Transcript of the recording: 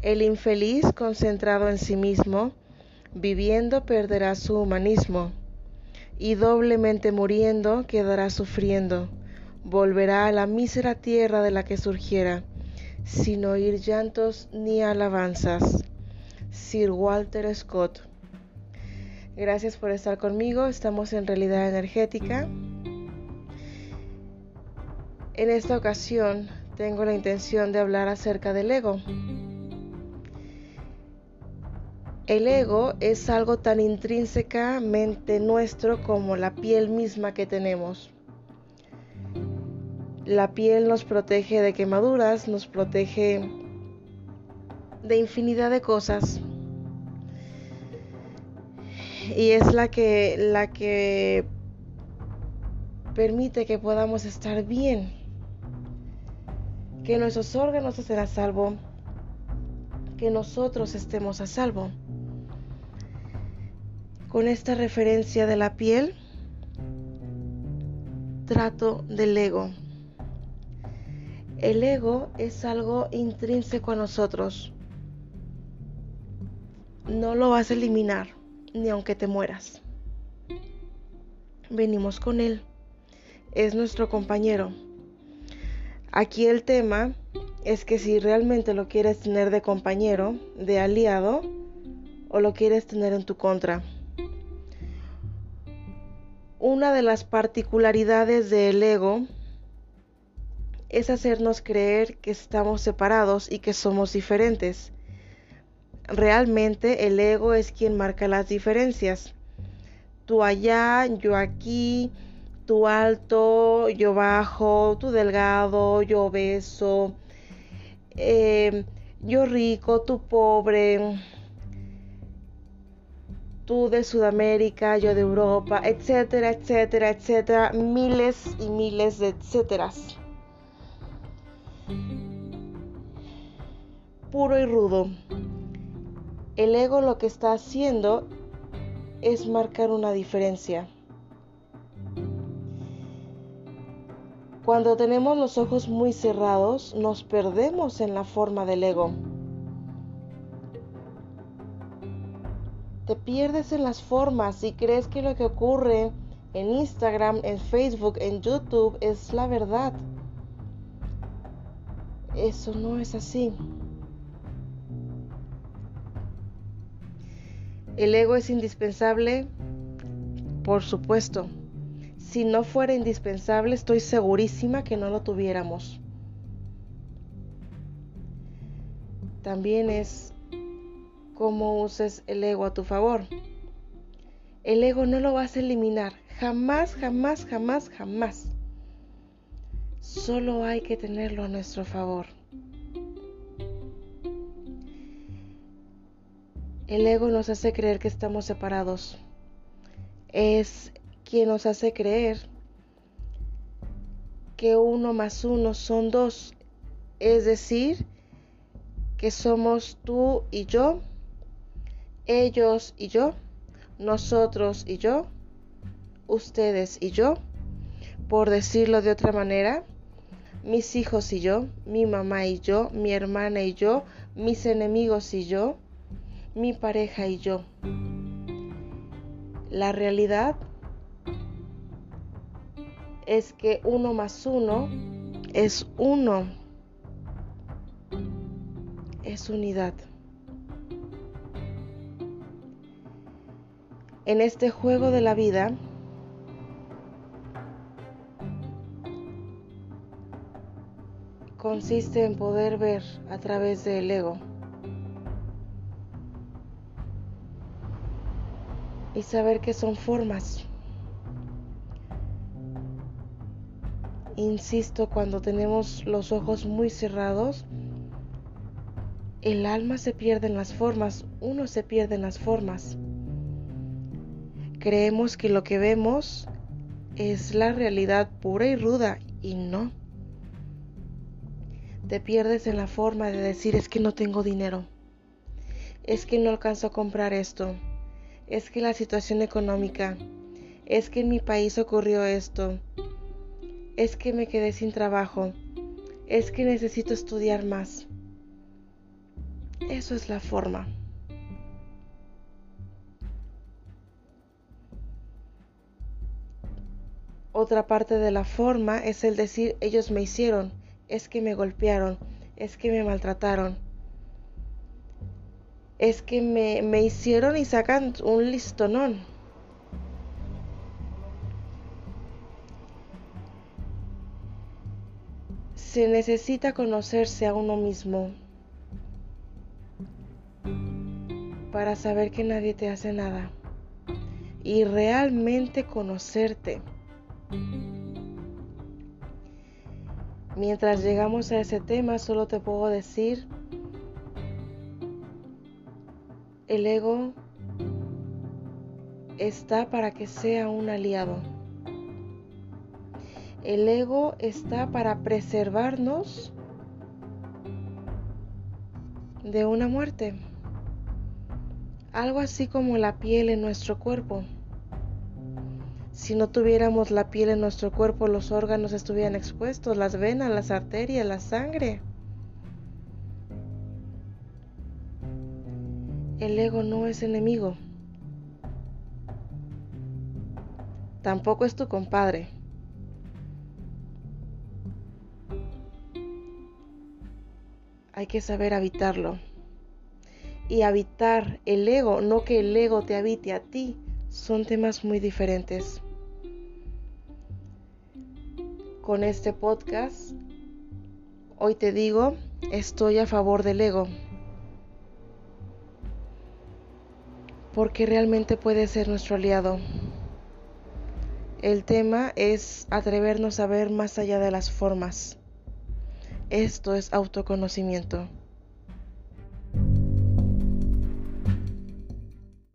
El infeliz concentrado en sí mismo, viviendo perderá su humanismo, y doblemente muriendo quedará sufriendo, volverá a la mísera tierra de la que surgiera, sin oír llantos ni alabanzas. Sir Walter Scott. Gracias por estar conmigo, estamos en realidad energética. En esta ocasión tengo la intención de hablar acerca del ego. El ego es algo tan intrínsecamente nuestro como la piel misma que tenemos. La piel nos protege de quemaduras, nos protege de infinidad de cosas. Y es la que la que permite que podamos estar bien. Que nuestros órganos estén a salvo, que nosotros estemos a salvo con esta referencia de la piel, trato del ego. El ego es algo intrínseco a nosotros. No lo vas a eliminar, ni aunque te mueras. Venimos con él. Es nuestro compañero. Aquí el tema es que si realmente lo quieres tener de compañero, de aliado, o lo quieres tener en tu contra. Una de las particularidades del ego es hacernos creer que estamos separados y que somos diferentes. Realmente el ego es quien marca las diferencias. Tú allá, yo aquí, tú alto, yo bajo, tú delgado, yo obeso, eh, yo rico, tú pobre tú de Sudamérica, yo de Europa, etcétera, etcétera, etcétera, miles y miles de etcéteras. Puro y rudo. El ego lo que está haciendo es marcar una diferencia. Cuando tenemos los ojos muy cerrados, nos perdemos en la forma del ego. Pierdes en las formas y crees que lo que ocurre en Instagram, en Facebook, en YouTube es la verdad. Eso no es así. El ego es indispensable, por supuesto. Si no fuera indispensable, estoy segurísima que no lo tuviéramos. También es cómo uses el ego a tu favor. El ego no lo vas a eliminar, jamás, jamás, jamás, jamás. Solo hay que tenerlo a nuestro favor. El ego nos hace creer que estamos separados. Es quien nos hace creer que uno más uno son dos. Es decir, que somos tú y yo ellos y yo, nosotros y yo, ustedes y yo, por decirlo de otra manera, mis hijos y yo, mi mamá y yo, mi hermana y yo, mis enemigos y yo, mi pareja y yo. La realidad es que uno más uno es uno, es unidad. En este juego de la vida consiste en poder ver a través del ego y saber que son formas. Insisto, cuando tenemos los ojos muy cerrados, el alma se pierde en las formas, uno se pierde en las formas. Creemos que lo que vemos es la realidad pura y ruda y no. Te pierdes en la forma de decir es que no tengo dinero, es que no alcanzo a comprar esto, es que la situación económica, es que en mi país ocurrió esto, es que me quedé sin trabajo, es que necesito estudiar más. Eso es la forma. Otra parte de la forma es el decir ellos me hicieron, es que me golpearon, es que me maltrataron, es que me, me hicieron y sacan un listonón. Se necesita conocerse a uno mismo para saber que nadie te hace nada y realmente conocerte. Mientras llegamos a ese tema, solo te puedo decir, el ego está para que sea un aliado. El ego está para preservarnos de una muerte. Algo así como la piel en nuestro cuerpo. Si no tuviéramos la piel en nuestro cuerpo, los órganos estuvieran expuestos, las venas, las arterias, la sangre. El ego no es enemigo. Tampoco es tu compadre. Hay que saber habitarlo. Y habitar el ego, no que el ego te habite a ti, son temas muy diferentes con este podcast, hoy te digo, estoy a favor del ego. Porque realmente puede ser nuestro aliado. El tema es atrevernos a ver más allá de las formas. Esto es autoconocimiento.